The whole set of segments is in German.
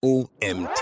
OMT.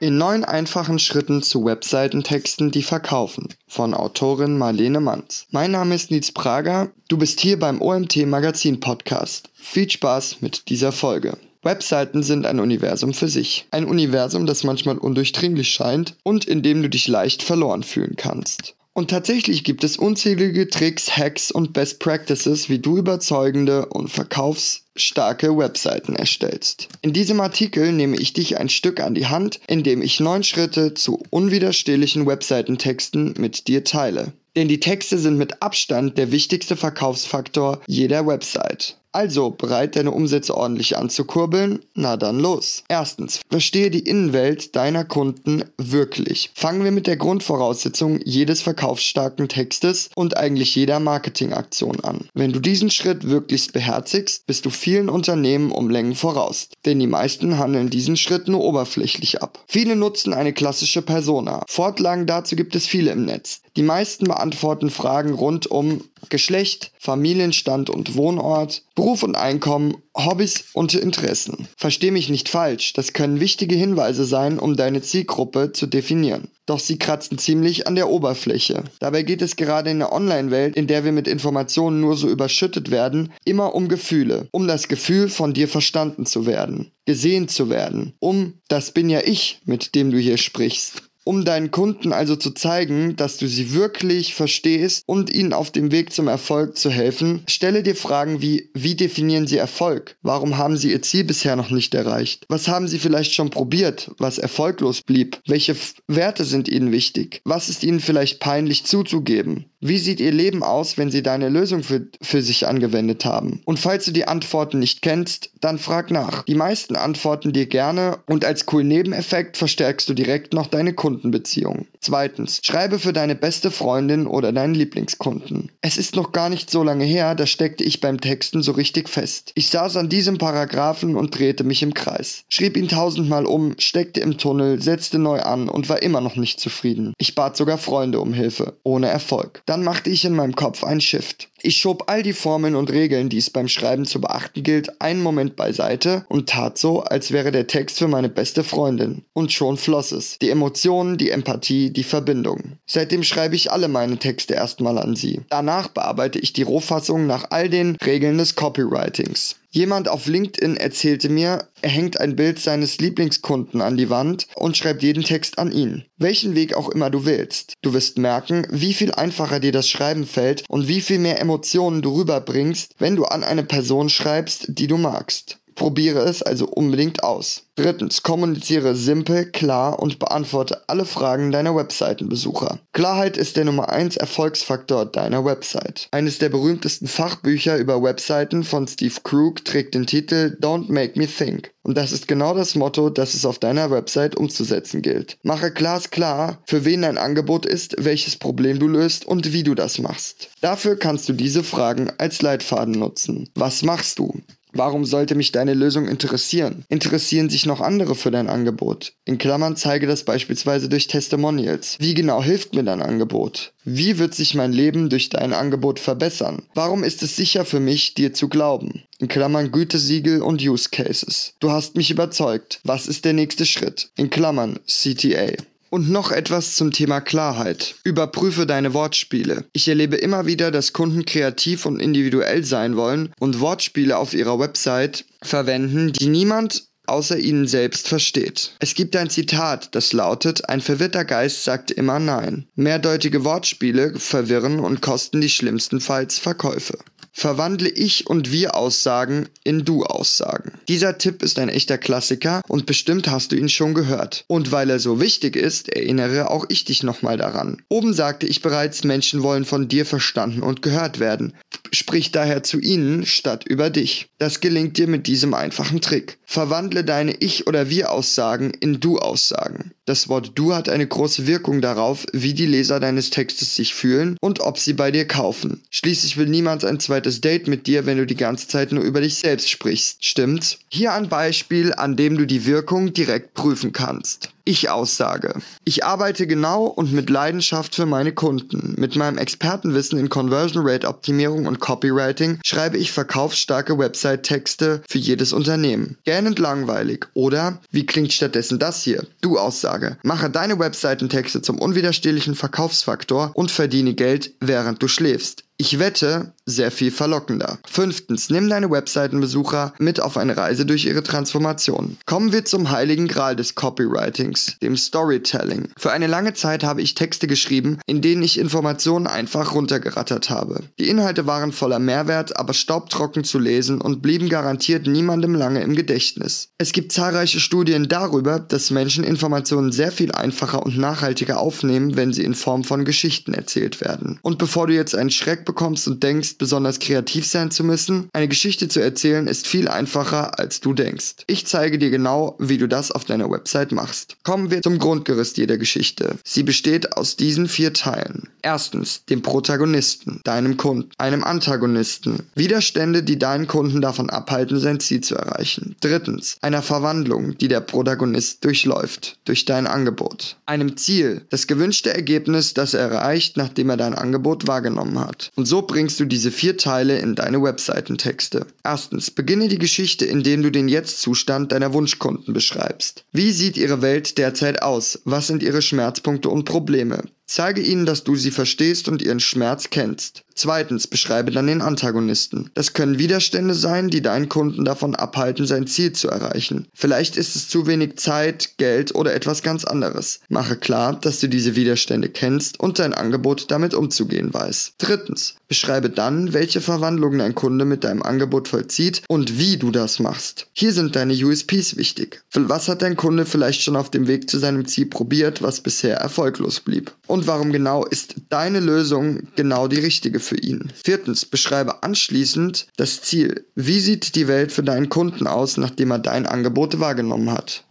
In neun einfachen Schritten zu Webseitentexten, die verkaufen. Von Autorin Marlene Manz. Mein Name ist Nils Prager. Du bist hier beim OMT Magazin Podcast. Viel Spaß mit dieser Folge. Webseiten sind ein Universum für sich. Ein Universum, das manchmal undurchdringlich scheint und in dem du dich leicht verloren fühlen kannst. Und tatsächlich gibt es unzählige Tricks, Hacks und Best Practices, wie du überzeugende und verkaufsstarke Webseiten erstellst. In diesem Artikel nehme ich dich ein Stück an die Hand, indem ich neun Schritte zu unwiderstehlichen Webseitentexten mit dir teile. Denn die Texte sind mit Abstand der wichtigste Verkaufsfaktor jeder Website. Also, bereit, deine Umsätze ordentlich anzukurbeln? Na dann los. Erstens, verstehe die Innenwelt deiner Kunden wirklich. Fangen wir mit der Grundvoraussetzung jedes verkaufsstarken Textes und eigentlich jeder Marketingaktion an. Wenn du diesen Schritt wirklichst beherzigst, bist du vielen Unternehmen um Längen voraus. Denn die meisten handeln diesen Schritt nur oberflächlich ab. Viele nutzen eine klassische Persona. Fortlagen dazu gibt es viele im Netz. Die meisten beantworten Fragen rund um Geschlecht, Familienstand und Wohnort, Beruf und Einkommen, Hobbys und Interessen. Versteh mich nicht falsch, das können wichtige Hinweise sein, um deine Zielgruppe zu definieren. Doch sie kratzen ziemlich an der Oberfläche. Dabei geht es gerade in der Online-Welt, in der wir mit Informationen nur so überschüttet werden, immer um Gefühle. Um das Gefühl, von dir verstanden zu werden, gesehen zu werden. Um das bin ja ich, mit dem du hier sprichst um deinen Kunden also zu zeigen, dass du sie wirklich verstehst und ihnen auf dem Weg zum Erfolg zu helfen, stelle dir Fragen wie, wie definieren sie Erfolg? Warum haben sie ihr Ziel bisher noch nicht erreicht? Was haben sie vielleicht schon probiert, was erfolglos blieb? Welche Werte sind ihnen wichtig? Was ist ihnen vielleicht peinlich zuzugeben? Wie sieht ihr Leben aus, wenn sie deine Lösung für, für sich angewendet haben? Und falls du die Antworten nicht kennst, dann frag nach. Die meisten antworten dir gerne und als cool Nebeneffekt verstärkst du direkt noch deine Kundenbeziehung. Zweitens, schreibe für deine beste Freundin oder deinen Lieblingskunden. Es ist noch gar nicht so lange her, da steckte ich beim Texten so richtig fest. Ich saß an diesem Paragraphen und drehte mich im Kreis. Schrieb ihn tausendmal um, steckte im Tunnel, setzte neu an und war immer noch nicht zufrieden. Ich bat sogar Freunde um Hilfe, ohne Erfolg. Dann machte ich in meinem Kopf einen Shift. Ich schob all die Formeln und Regeln, die es beim Schreiben zu beachten gilt, einen Moment beiseite und tat so, als wäre der Text für meine beste Freundin. Und schon floss es. Die Emotionen, die Empathie, die Verbindung. Seitdem schreibe ich alle meine Texte erstmal an sie. Danach bearbeite ich die Rohfassung nach all den Regeln des Copywritings. Jemand auf LinkedIn erzählte mir, er hängt ein Bild seines Lieblingskunden an die Wand und schreibt jeden Text an ihn. Welchen Weg auch immer du willst. Du wirst merken, wie viel einfacher dir das Schreiben fällt und wie viel mehr Emotionen du rüberbringst, wenn du an eine Person schreibst, die du magst. Probiere es also unbedingt aus. Drittens, kommuniziere simpel, klar und beantworte alle Fragen deiner Webseitenbesucher. Klarheit ist der Nummer 1 Erfolgsfaktor deiner Website. Eines der berühmtesten Fachbücher über Webseiten von Steve Krug trägt den Titel Don't Make Me Think. Und das ist genau das Motto, das es auf deiner Website umzusetzen gilt. Mache glasklar, für wen dein Angebot ist, welches Problem du löst und wie du das machst. Dafür kannst du diese Fragen als Leitfaden nutzen. Was machst du? Warum sollte mich deine Lösung interessieren? Interessieren sich noch andere für dein Angebot? In Klammern zeige das beispielsweise durch Testimonials. Wie genau hilft mir dein Angebot? Wie wird sich mein Leben durch dein Angebot verbessern? Warum ist es sicher für mich, dir zu glauben? In Klammern Gütesiegel und Use Cases. Du hast mich überzeugt. Was ist der nächste Schritt? In Klammern CTA. Und noch etwas zum Thema Klarheit. Überprüfe deine Wortspiele. Ich erlebe immer wieder, dass Kunden kreativ und individuell sein wollen und Wortspiele auf ihrer Website verwenden, die niemand außer ihnen selbst versteht. Es gibt ein Zitat, das lautet, ein verwirrter Geist sagt immer Nein. Mehrdeutige Wortspiele verwirren und kosten die schlimmstenfalls Verkäufe. Verwandle ich und wir Aussagen in du Aussagen. Dieser Tipp ist ein echter Klassiker und bestimmt hast du ihn schon gehört. Und weil er so wichtig ist, erinnere auch ich dich nochmal daran. Oben sagte ich bereits, Menschen wollen von dir verstanden und gehört werden. Sprich daher zu ihnen statt über dich. Das gelingt dir mit diesem einfachen Trick. Verwandle deine Ich- oder Wir-Aussagen in Du-Aussagen. Das Wort Du hat eine große Wirkung darauf, wie die Leser deines Textes sich fühlen und ob sie bei dir kaufen. Schließlich will niemand ein zweites zweites Date mit dir, wenn du die ganze Zeit nur über dich selbst sprichst. Stimmt's? Hier ein Beispiel, an dem du die Wirkung direkt prüfen kannst. Ich-Aussage. Ich arbeite genau und mit Leidenschaft für meine Kunden. Mit meinem Expertenwissen in Conversion Rate Optimierung und Copywriting schreibe ich verkaufsstarke Website-Texte für jedes Unternehmen. Gähnend langweilig. Oder wie klingt stattdessen das hier? Du-Aussage. Mache deine Webseitentexte zum unwiderstehlichen Verkaufsfaktor und verdiene Geld, während du schläfst. Ich wette, sehr viel verlockender. Fünftens, nimm deine Webseitenbesucher mit auf eine Reise durch ihre Transformation. Kommen wir zum heiligen Gral des Copywritings, dem Storytelling. Für eine lange Zeit habe ich Texte geschrieben, in denen ich Informationen einfach runtergerattert habe. Die Inhalte waren voller Mehrwert, aber staubtrocken zu lesen und blieben garantiert niemandem lange im Gedächtnis. Es gibt zahlreiche Studien darüber, dass Menschen Informationen sehr viel einfacher und nachhaltiger aufnehmen, wenn sie in Form von Geschichten erzählt werden. Und bevor du jetzt einen Schreck bekommst und denkst, besonders kreativ sein zu müssen, eine Geschichte zu erzählen ist viel einfacher, als du denkst. Ich zeige dir genau, wie du das auf deiner Website machst. Kommen wir zum Grundgerüst jeder Geschichte. Sie besteht aus diesen vier Teilen. Erstens, dem Protagonisten, deinem Kunden, einem Antagonisten, Widerstände, die deinen Kunden davon abhalten, sein Ziel zu erreichen. Drittens, einer Verwandlung, die der Protagonist durchläuft, durch dein Angebot. Einem Ziel, das gewünschte Ergebnis, das er erreicht, nachdem er dein Angebot wahrgenommen hat. Und so bringst du diese vier Teile in deine Webseitentexte. Erstens, beginne die Geschichte, indem du den Jetzt-Zustand deiner Wunschkunden beschreibst. Wie sieht ihre Welt derzeit aus? Was sind ihre Schmerzpunkte und Probleme? Zeige ihnen, dass du sie verstehst und ihren Schmerz kennst. Zweitens, beschreibe dann den Antagonisten. Das können Widerstände sein, die deinen Kunden davon abhalten, sein Ziel zu erreichen. Vielleicht ist es zu wenig Zeit, Geld oder etwas ganz anderes. Mache klar, dass du diese Widerstände kennst und dein Angebot damit umzugehen weiß. Drittens, beschreibe dann, welche Verwandlungen ein Kunde mit deinem Angebot vollzieht und wie du das machst. Hier sind deine USPs wichtig. Was hat dein Kunde vielleicht schon auf dem Weg zu seinem Ziel probiert, was bisher erfolglos blieb? Warum genau ist deine Lösung genau die richtige für ihn. Viertens, beschreibe anschließend das Ziel. Wie sieht die Welt für deinen Kunden aus, nachdem er dein Angebot wahrgenommen hat?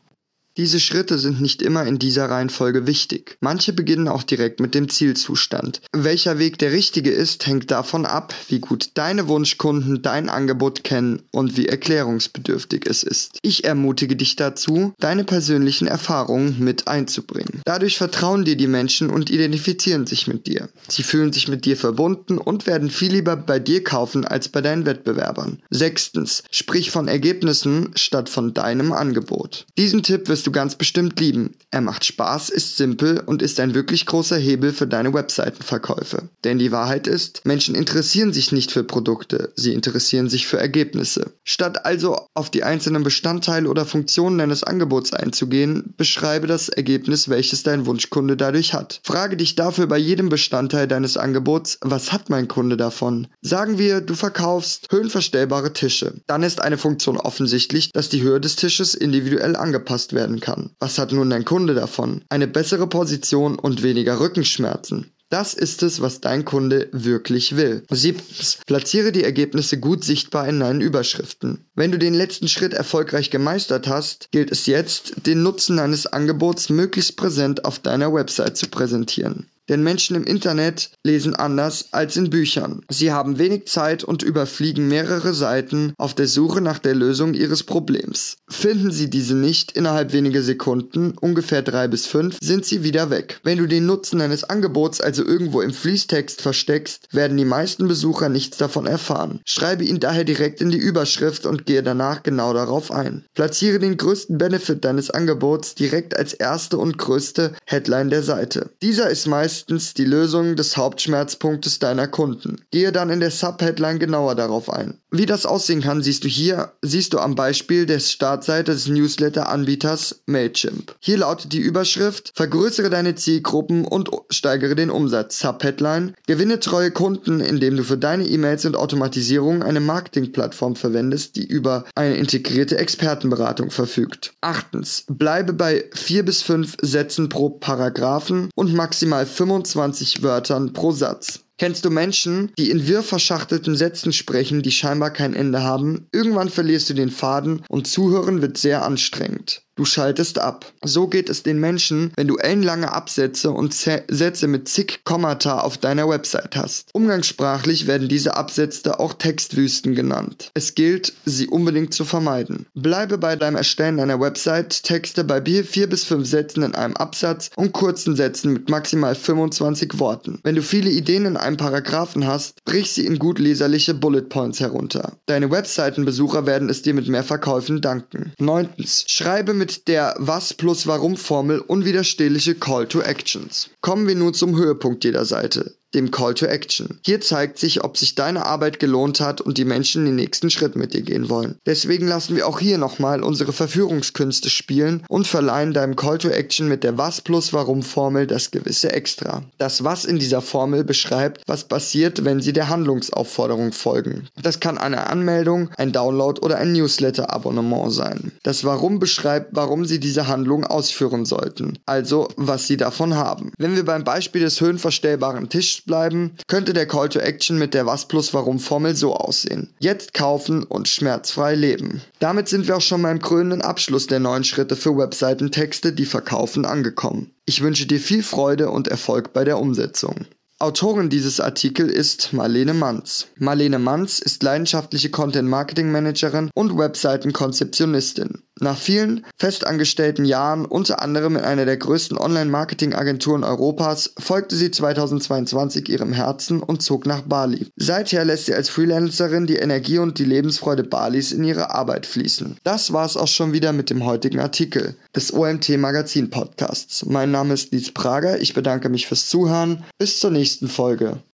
Diese Schritte sind nicht immer in dieser Reihenfolge wichtig. Manche beginnen auch direkt mit dem Zielzustand. Welcher Weg der richtige ist, hängt davon ab, wie gut deine Wunschkunden dein Angebot kennen und wie erklärungsbedürftig es ist. Ich ermutige dich dazu, deine persönlichen Erfahrungen mit einzubringen. Dadurch vertrauen dir die Menschen und identifizieren sich mit dir. Sie fühlen sich mit dir verbunden und werden viel lieber bei dir kaufen als bei deinen Wettbewerbern. Sechstens, sprich von Ergebnissen statt von deinem Angebot. Diesen Tipp wirst du ganz bestimmt lieben. Er macht Spaß, ist simpel und ist ein wirklich großer Hebel für deine Webseitenverkäufe. Denn die Wahrheit ist, Menschen interessieren sich nicht für Produkte, sie interessieren sich für Ergebnisse. Statt also auf die einzelnen Bestandteile oder Funktionen deines Angebots einzugehen, beschreibe das Ergebnis, welches dein Wunschkunde dadurch hat. Frage dich dafür bei jedem Bestandteil deines Angebots, was hat mein Kunde davon? Sagen wir, du verkaufst höhenverstellbare Tische. Dann ist eine Funktion offensichtlich, dass die Höhe des Tisches individuell angepasst werden werden kann. Was hat nun dein Kunde davon? Eine bessere Position und weniger Rückenschmerzen. Das ist es, was dein Kunde wirklich will. Siebtens. Platziere die Ergebnisse gut sichtbar in deinen Überschriften. Wenn du den letzten Schritt erfolgreich gemeistert hast, gilt es jetzt, den Nutzen deines Angebots möglichst präsent auf deiner Website zu präsentieren. Denn Menschen im Internet lesen anders als in Büchern. Sie haben wenig Zeit und überfliegen mehrere Seiten auf der Suche nach der Lösung ihres Problems. Finden sie diese nicht innerhalb weniger Sekunden, ungefähr drei bis fünf, sind sie wieder weg. Wenn du den Nutzen deines Angebots also irgendwo im Fließtext versteckst, werden die meisten Besucher nichts davon erfahren. Schreibe ihn daher direkt in die Überschrift und gehe danach genau darauf ein. Platziere den größten Benefit deines Angebots direkt als erste und größte Headline der Seite. Dieser ist meist meistens die Lösung des Hauptschmerzpunktes deiner Kunden. Gehe dann in der Subheadline genauer darauf ein. Wie das aussehen kann, siehst du hier, siehst du am Beispiel der Startseite des Newsletter-Anbieters Mailchimp. Hier lautet die Überschrift, vergrößere deine Zielgruppen und steigere den Umsatz. Subheadline, gewinne treue Kunden, indem du für deine E-Mails und Automatisierung eine Marketingplattform verwendest, die über eine integrierte Expertenberatung verfügt. Achtens, bleibe bei vier bis fünf Sätzen pro Paragraphen und maximal 25 Wörtern pro Satz. Kennst du Menschen, die in wirr verschachtelten Sätzen sprechen, die scheinbar kein Ende haben? Irgendwann verlierst du den Faden und Zuhören wird sehr anstrengend. Du schaltest ab. So geht es den Menschen, wenn du ellenlange Absätze und Z Sätze mit zig Kommata auf deiner Website hast. Umgangssprachlich werden diese Absätze auch Textwüsten genannt. Es gilt, sie unbedingt zu vermeiden. Bleibe bei deinem Erstellen deiner Website Texte bei vier bis fünf Sätzen in einem Absatz und kurzen Sätzen mit maximal 25 Worten. Wenn du viele Ideen in einem Paragraphen hast, brich sie in gut leserliche Bullet Points herunter. Deine Webseitenbesucher werden es dir mit mehr Verkäufen danken. 9. Schreibe mit der Was plus Warum Formel unwiderstehliche Call to Actions. Kommen wir nun zum Höhepunkt jeder Seite dem Call to Action. Hier zeigt sich, ob sich deine Arbeit gelohnt hat und die Menschen den nächsten Schritt mit dir gehen wollen. Deswegen lassen wir auch hier nochmal unsere Verführungskünste spielen und verleihen deinem Call to Action mit der Was plus Warum Formel das gewisse Extra. Das Was in dieser Formel beschreibt, was passiert, wenn sie der Handlungsaufforderung folgen. Das kann eine Anmeldung, ein Download oder ein Newsletter-Abonnement sein. Das Warum beschreibt, warum sie diese Handlung ausführen sollten, also was sie davon haben. Wenn wir beim Beispiel des höhenverstellbaren Tisches bleiben, könnte der Call to Action mit der Was plus Warum Formel so aussehen. Jetzt kaufen und schmerzfrei leben. Damit sind wir auch schon beim krönenden Abschluss der neuen Schritte für Webseitentexte, die verkaufen, angekommen. Ich wünsche dir viel Freude und Erfolg bei der Umsetzung. Autorin dieses Artikels ist Marlene Manz. Marlene Manz ist leidenschaftliche Content Marketing Managerin und Webseitenkonzeptionistin. Nach vielen festangestellten Jahren, unter anderem in einer der größten Online-Marketing-Agenturen Europas, folgte sie 2022 ihrem Herzen und zog nach Bali. Seither lässt sie als Freelancerin die Energie und die Lebensfreude Balis in ihre Arbeit fließen. Das war's auch schon wieder mit dem heutigen Artikel des OMT Magazin Podcasts. Mein Name ist Lies Prager, ich bedanke mich fürs Zuhören. Bis zur nächsten Folge.